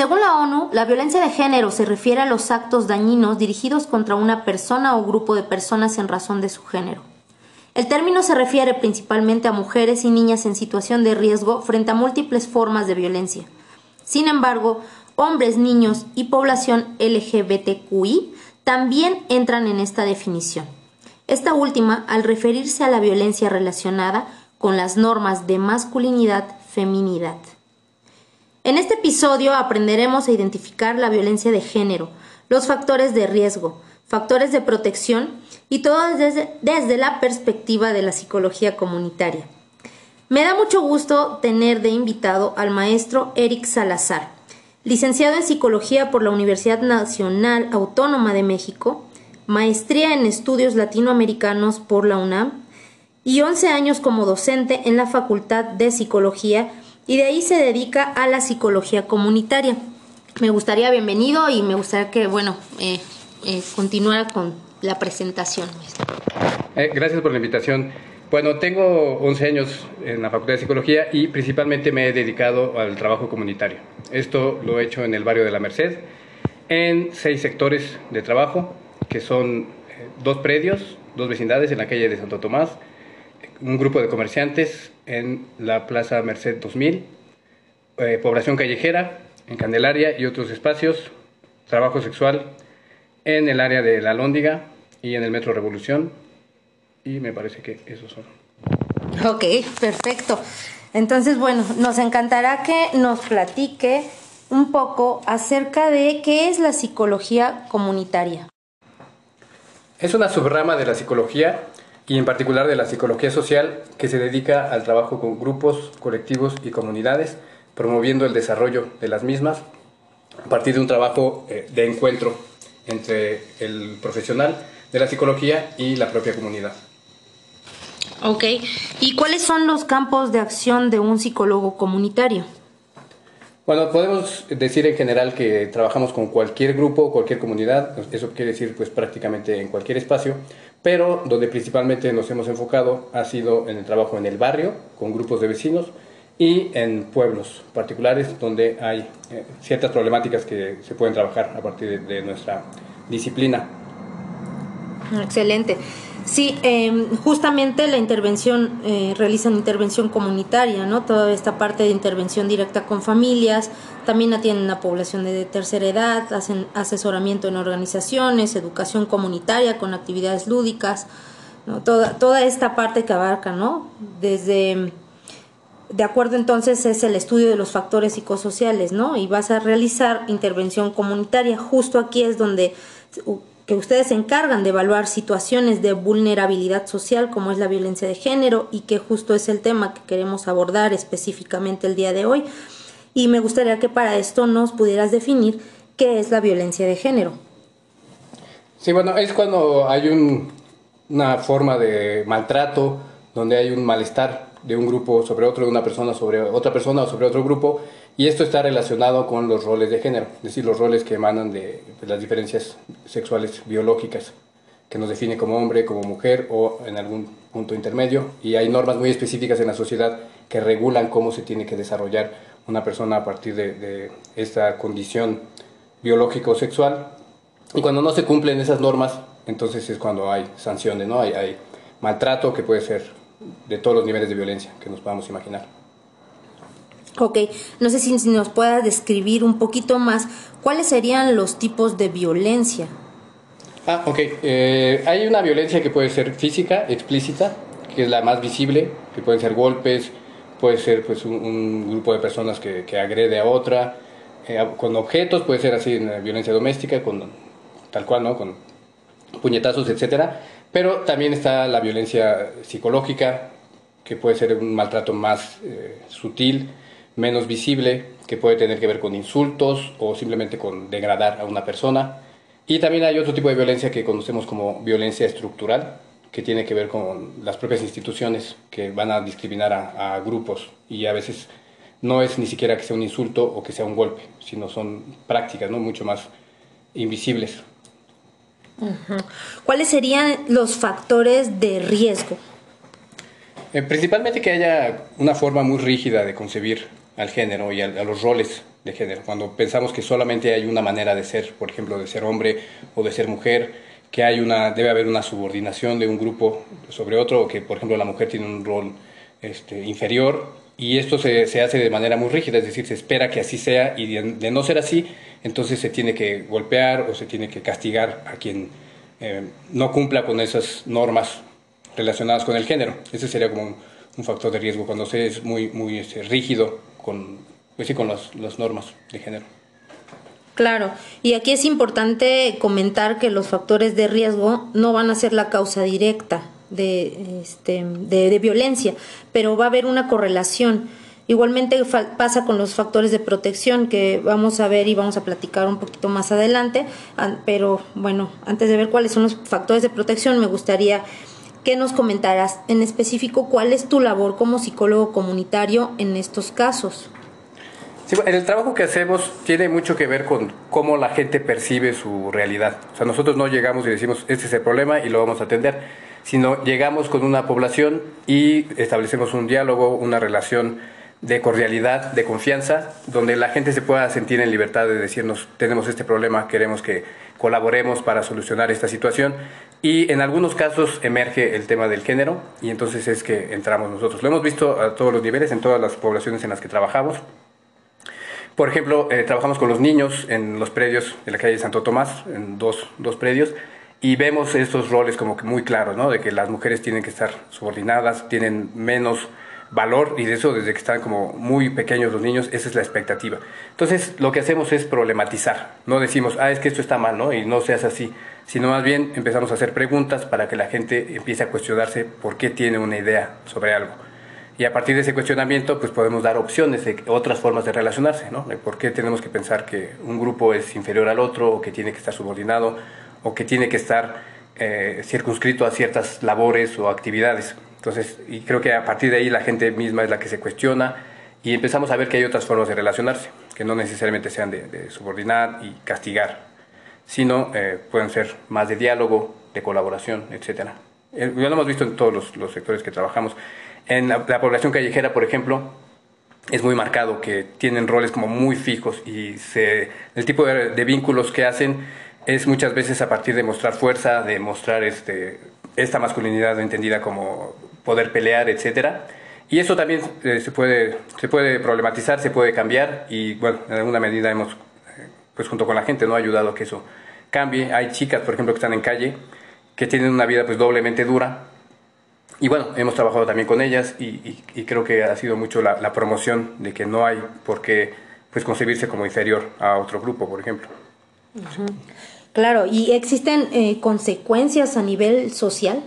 Según la ONU, la violencia de género se refiere a los actos dañinos dirigidos contra una persona o grupo de personas en razón de su género. El término se refiere principalmente a mujeres y niñas en situación de riesgo frente a múltiples formas de violencia. Sin embargo, hombres, niños y población LGBTQI también entran en esta definición. Esta última al referirse a la violencia relacionada con las normas de masculinidad-feminidad. En este episodio aprenderemos a identificar la violencia de género, los factores de riesgo, factores de protección y todo desde, desde, la perspectiva de la psicología comunitaria. Me da mucho gusto tener de invitado al maestro Eric Salazar, licenciado en psicología por la Universidad Nacional Autónoma de México, maestría en estudios latinoamericanos por la UNAM y 11 años como docente en la Facultad de Psicología y de ahí se dedica a la psicología comunitaria. Me gustaría, bienvenido, y me gustaría que, bueno, eh, eh, continuara con la presentación. Eh, gracias por la invitación. Bueno, tengo 11 años en la Facultad de Psicología y principalmente me he dedicado al trabajo comunitario. Esto lo he hecho en el barrio de la Merced, en seis sectores de trabajo, que son dos predios, dos vecindades en la calle de Santo Tomás, un grupo de comerciantes en la Plaza Merced 2000, eh, población callejera en Candelaria y otros espacios, trabajo sexual en el área de la Lóndiga y en el Metro Revolución. Y me parece que esos son. Ok, perfecto. Entonces, bueno, nos encantará que nos platique un poco acerca de qué es la psicología comunitaria. Es una subrama de la psicología y en particular de la psicología social que se dedica al trabajo con grupos, colectivos y comunidades, promoviendo el desarrollo de las mismas a partir de un trabajo eh, de encuentro entre el profesional de la psicología y la propia comunidad. Ok, ¿y cuáles son los campos de acción de un psicólogo comunitario? Bueno, podemos decir en general que trabajamos con cualquier grupo, cualquier comunidad, eso quiere decir pues prácticamente en cualquier espacio, pero donde principalmente nos hemos enfocado ha sido en el trabajo en el barrio, con grupos de vecinos, y en pueblos particulares donde hay eh, ciertas problemáticas que se pueden trabajar a partir de nuestra disciplina. Excelente. Sí, em, justamente la intervención, eh, realizan intervención comunitaria, ¿no? Toda esta parte de intervención directa con familias, también atienden a población de tercera edad, hacen asesoramiento en organizaciones, educación comunitaria con actividades lúdicas, ¿no? Toda, toda esta parte que abarca, ¿no? Desde, de acuerdo entonces es el estudio de los factores psicosociales, ¿no? Y vas a realizar intervención comunitaria, justo aquí es donde que ustedes se encargan de evaluar situaciones de vulnerabilidad social como es la violencia de género y que justo es el tema que queremos abordar específicamente el día de hoy. Y me gustaría que para esto nos pudieras definir qué es la violencia de género. Sí, bueno, es cuando hay una forma de maltrato, donde hay un malestar de un grupo sobre otro, de una persona sobre otra persona o sobre otro grupo, y esto está relacionado con los roles de género, es decir, los roles que emanan de las diferencias sexuales biológicas, que nos define como hombre, como mujer o en algún punto intermedio. Y hay normas muy específicas en la sociedad que regulan cómo se tiene que desarrollar una persona a partir de, esta condición biológica o sexual. Y cuando no se cumplen esas normas, entonces es cuando hay sanciones, ¿no? Hay, hay maltrato que puede ser de todos los niveles de violencia que nos podamos imaginar. Ok, no sé si nos puedas describir un poquito más cuáles serían los tipos de violencia. Ah, ok. Eh, hay una violencia que puede ser física, explícita, que es la más visible, que pueden ser golpes, puede ser pues un, grupo de personas que, agrede a otra, eh, con objetos, puede ser así en violencia doméstica, con tal cual, ¿no? Con puñetazos, etcétera. Pero también está la violencia psicológica, que puede ser un maltrato más eh, sutil, menos visible, que puede tener que ver con insultos o simplemente con degradar a una persona. Y también hay otro tipo de violencia que conocemos como violencia estructural, que tiene que ver con las propias instituciones que van a discriminar a, grupos y a veces no es ni siquiera que sea un insulto o que sea un golpe, sino son prácticas ¿no? mucho más invisibles. ¿Cuáles serían los factores de riesgo? Eh, principalmente que haya una forma muy rígida de concebir al género y a, los roles de género. Cuando pensamos que solamente hay una manera de ser, por ejemplo, de ser hombre o de ser mujer, que hay una, debe haber una subordinación de un grupo sobre otro, o que, por ejemplo, la mujer tiene un rol este, inferior, y esto se, se, hace de manera muy rígida, es decir, se espera que así sea, y de, no ser así, entonces se tiene que golpear o se tiene que castigar a quien eh, no cumpla con esas normas relacionadas con el género. Ese sería como un, factor de riesgo cuando se es muy, muy este, rígido con, pues con las, normas de género. Claro, y aquí es importante comentar que los factores de riesgo no van a ser la causa directa de, este, de, violencia, pero va a haber una correlación. Igualmente pasa con los factores de protección que vamos a ver y vamos a platicar un poquito más adelante, pero bueno, antes de ver cuáles son los factores de protección, me gustaría que nos comentaras en específico cuál es tu labor como psicólogo comunitario en estos casos. Sí, el trabajo que hacemos tiene mucho que ver con cómo la gente percibe su realidad. O sea, nosotros no llegamos y decimos, este es el problema y lo vamos a atender, sino llegamos con una población y establecemos un diálogo, una relación de cordialidad, de confianza, donde la gente se pueda sentir en libertad de decirnos, tenemos este problema, queremos que colaboremos para solucionar esta situación. Y en algunos casos emerge el tema del género y entonces es que entramos nosotros. Lo hemos visto a todos los niveles, en todas las poblaciones en las que trabajamos. Por ejemplo, eh, trabajamos con los niños en los predios de la calle Santo Tomás, en dos, dos predios, y vemos estos roles como que muy claros, ¿no? De que las mujeres tienen que estar subordinadas, tienen menos valor y de eso desde que están como muy pequeños los niños, esa es la expectativa. Entonces lo que hacemos es problematizar, no decimos, ah, es que esto está mal, ¿no? Y no seas así, sino más bien empezamos a hacer preguntas para que la gente empiece a cuestionarse por qué tiene una idea sobre algo. Y a partir de ese cuestionamiento, pues podemos dar opciones de otras formas de relacionarse, ¿no? De por qué tenemos que pensar que un grupo es inferior al otro, o que tiene que estar subordinado, o que tiene que estar eh, circunscrito a ciertas labores o actividades. Entonces, y creo que a partir de ahí la gente misma es la que se cuestiona y empezamos a ver que hay otras formas de relacionarse, que no necesariamente sean de, subordinar y castigar, sino eh, pueden ser más de diálogo, de colaboración, etc. Eh, ya lo hemos visto en todos los, sectores que trabajamos. En la, población callejera, por ejemplo, es muy marcado que tienen roles como muy fijos y se, el tipo de, de vínculos que hacen es muchas veces a partir de mostrar fuerza, de mostrar este, esta masculinidad entendida como poder pelear, etcétera. Y eso también eh, se, puede, se puede problematizar, se puede cambiar y bueno, en alguna medida hemos, eh, pues junto con la gente, ¿no? ayudado a que eso cambie. Hay chicas, por ejemplo, que están en calle, que tienen una vida pues doblemente dura. Y bueno, hemos trabajado también con ellas y, creo que ha sido mucho la, la, promoción de que no hay por qué pues, concebirse como inferior a otro grupo, por ejemplo. Claro, ¿y existen eh, consecuencias a nivel social?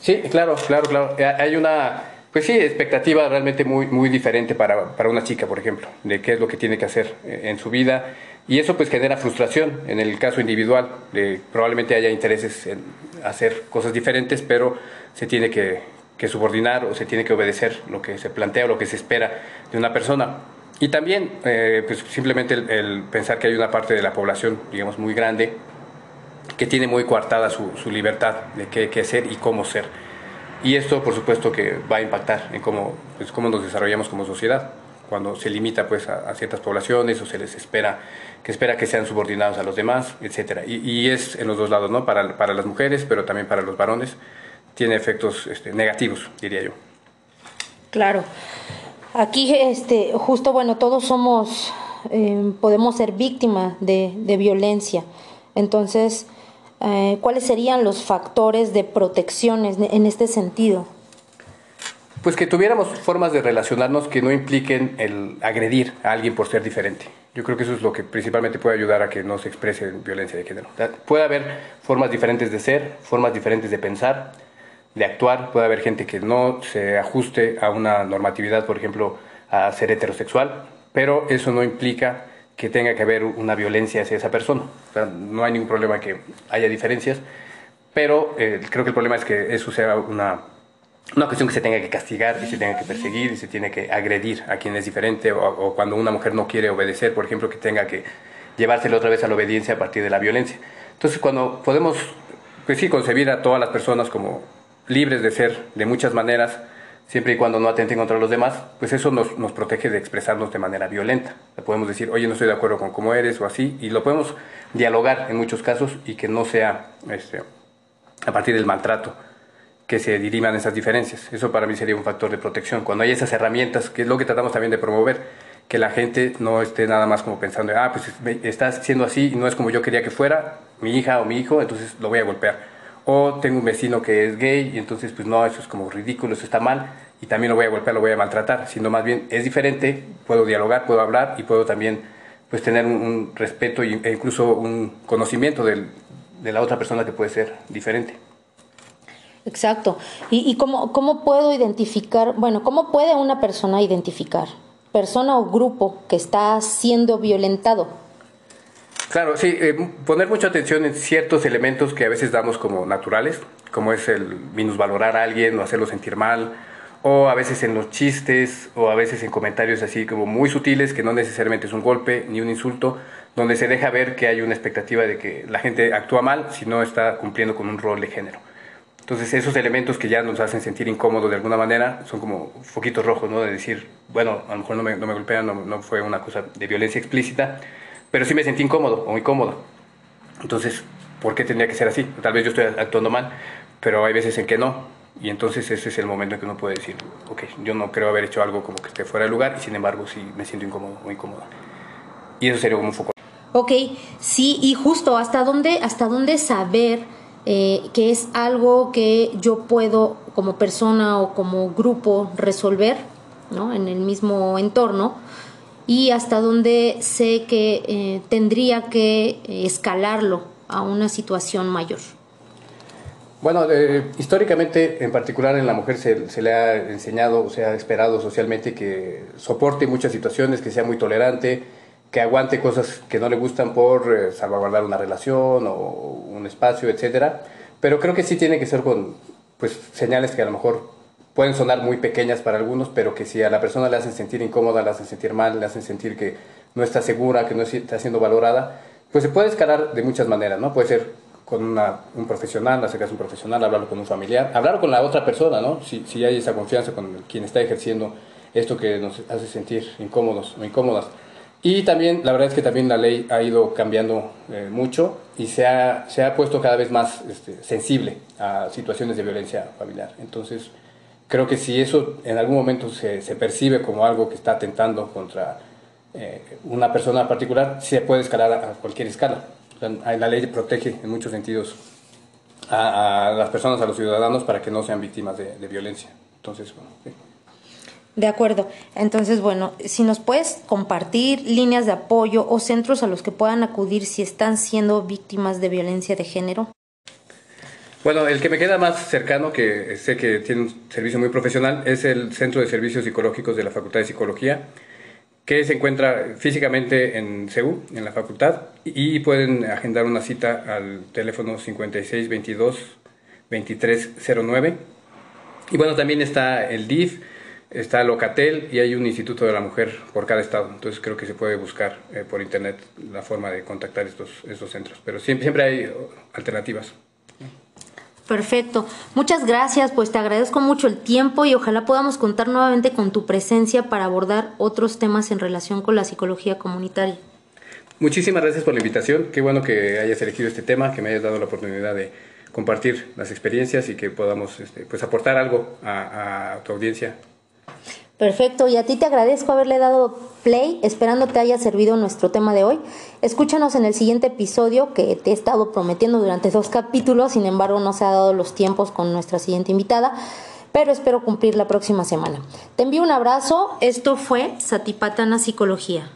Sí, claro, claro, claro. Eh, hay una, pues sí, expectativa realmente muy, muy diferente para, para una chica, por ejemplo, de qué es lo que tiene que hacer eh, en su vida. Y eso pues genera frustración en el caso individual. De, probablemente haya intereses en hacer cosas diferentes, pero se tiene que, que subordinar o se tiene que obedecer lo que se plantea o lo que se espera de una persona. Y también, eh, pues simplemente el, el, pensar que hay una parte de la población, digamos, muy grande, que tiene muy coartada su, su libertad de qué, qué, ser y cómo ser. Y esto, por supuesto, que va a impactar en cómo, pues, cómo nos desarrollamos como sociedad, cuando se limita pues, a, ciertas poblaciones o se les espera que, espera que sean subordinados a los demás, etc. Y, es en los dos lados, ¿no? para, para, las mujeres, pero también para los varones, tiene efectos este, negativos, diría yo. Claro. Aquí, este, justo, bueno, todos somos, eh, podemos ser víctimas de violencia. Entonces, eh, ¿cuáles serían los factores de protección en este sentido? Pues que tuviéramos formas de relacionarnos que no impliquen el agredir a alguien por ser diferente. Yo creo que eso es lo que principalmente puede ayudar a que no se exprese violencia de género. Puede haber formas diferentes de ser, formas diferentes de pensar, de actuar. Puede haber gente que no se ajuste a una normatividad, por ejemplo, a ser heterosexual, pero eso no implica que tenga que haber una violencia hacia esa persona. no hay ningún problema que haya diferencias, pero eh, creo que el problema es que eso sea una, una cuestión que se tenga que castigar y se tenga que perseguir y se tiene que agredir a quien es diferente o, cuando una mujer no quiere obedecer, por ejemplo, que tenga que llevárselo otra vez a la obediencia a partir de la violencia. Entonces, cuando podemos, pues sí, concebir a todas las personas como libres de ser de muchas maneras, siempre y cuando no atenten contra los demás, pues eso nos, nos protege de expresarnos de manera violenta. podemos decir, oye, no estoy de acuerdo con cómo eres o así, y lo podemos dialogar en muchos casos y que no sea este, a partir del maltrato que se diriman esas diferencias. Eso para mí sería un factor de protección. Cuando hay esas herramientas, que es lo que tratamos también de promover, que la gente no esté nada más como pensando, ah, pues estás siendo así y no es como yo quería que fuera, mi hija o mi hijo, entonces lo voy a golpear o tengo un vecino que es gay y entonces pues no, eso es como ridículo, eso está mal y también lo voy a golpear, lo voy a maltratar, sino más bien es diferente, puedo dialogar, puedo hablar y puedo también pues tener un, respeto e incluso un conocimiento de la otra persona que puede ser diferente. Exacto. ¿Y, y cómo, cómo puedo identificar, bueno, cómo puede una persona identificar, persona o grupo que está siendo violentado? Claro, sí, eh, poner mucha atención en ciertos elementos que a veces damos como naturales, como es el minusvalorar a alguien o hacerlo sentir mal, o a veces en los chistes, o a veces en comentarios así como muy sutiles, que no necesariamente es un golpe ni un insulto, donde se deja ver que hay una expectativa de que la gente actúa mal si no está cumpliendo con un rol de género. Entonces esos elementos que ya nos hacen sentir incómodos de alguna manera son como foquitos rojos, ¿no? De decir, bueno, a lo mejor no me, no me golpean, no, no fue una cosa de violencia explícita, pero sí me sentí incómodo o muy cómodo. Entonces, ¿por qué tendría que ser así? Tal vez yo estoy actuando mal, pero hay veces en que no. Y entonces ese es el momento en que uno puede decir, ok, yo no creo haber hecho algo como que esté fuera de lugar y sin embargo sí me siento incómodo, muy incómodo. Y eso sería como un foco. Ok, sí, y justo hasta dónde, hasta dónde saber eh, que es algo que yo puedo como persona o como grupo resolver ¿no? en el mismo entorno y hasta dónde sé que eh, tendría que escalarlo a una situación mayor. Bueno, eh, históricamente, en particular en la mujer, se, le ha enseñado, se ha esperado socialmente que soporte muchas situaciones, que sea muy tolerante, que aguante cosas que no le gustan por eh, salvaguardar una relación o un espacio, etcétera. Pero creo que sí tiene que ser con pues, señales que a lo mejor pueden sonar muy pequeñas para algunos, pero que si a la persona le hacen sentir incómoda, le hacen sentir mal, le hacen sentir que no está segura, que no está siendo valorada, pues se puede escalar de muchas maneras, ¿no? Puede ser con una, un profesional, acercarse a un profesional, hablarlo con un familiar, hablar con la otra persona, ¿no? Si, si hay esa confianza con quien está ejerciendo esto que nos hace sentir incómodos o incómodas. Y también, la verdad es que también la ley ha ido cambiando eh, mucho y se ha, se ha puesto cada vez más este, sensible a situaciones de violencia familiar. Entonces, creo que si eso en algún momento se, se percibe como algo que está atentando contra eh, una persona particular, se puede escalar a, cualquier escala. la ley protege en muchos sentidos a, las personas, a los ciudadanos, para que no sean víctimas de, violencia. Entonces, bueno. De acuerdo. Entonces, bueno, si nos puedes compartir líneas de apoyo o centros a los que puedan acudir si están siendo víctimas de violencia de género. Bueno, el que me queda más cercano, que sé que tiene un servicio muy profesional, es el Centro de Servicios Psicológicos de la Facultad de Psicología, que se encuentra físicamente en CEU, en la facultad, y pueden agendar una cita al teléfono 5622-2309. Y bueno, también está el DIF, está Locatel y hay un Instituto de la Mujer por cada estado. Entonces creo que se puede buscar eh, por internet la forma de contactar estos, estos centros. Pero siempre, siempre hay alternativas. Perfecto. Muchas gracias, pues te agradezco mucho el tiempo y ojalá podamos contar nuevamente con tu presencia para abordar otros temas en relación con la psicología comunitaria. Muchísimas gracias por la invitación. Qué bueno que hayas elegido este tema, que me hayas dado la oportunidad de compartir las experiencias y que podamos este, pues aportar algo a, a tu audiencia Perfecto, y a ti te agradezco haberle dado play, esperando te haya servido nuestro tema de hoy. Escúchanos en el siguiente episodio que te he estado prometiendo durante dos capítulos, sin embargo no se ha dado los tiempos con nuestra siguiente invitada, pero espero cumplir la próxima semana. Te envío un abrazo, esto fue Satipatana Psicología.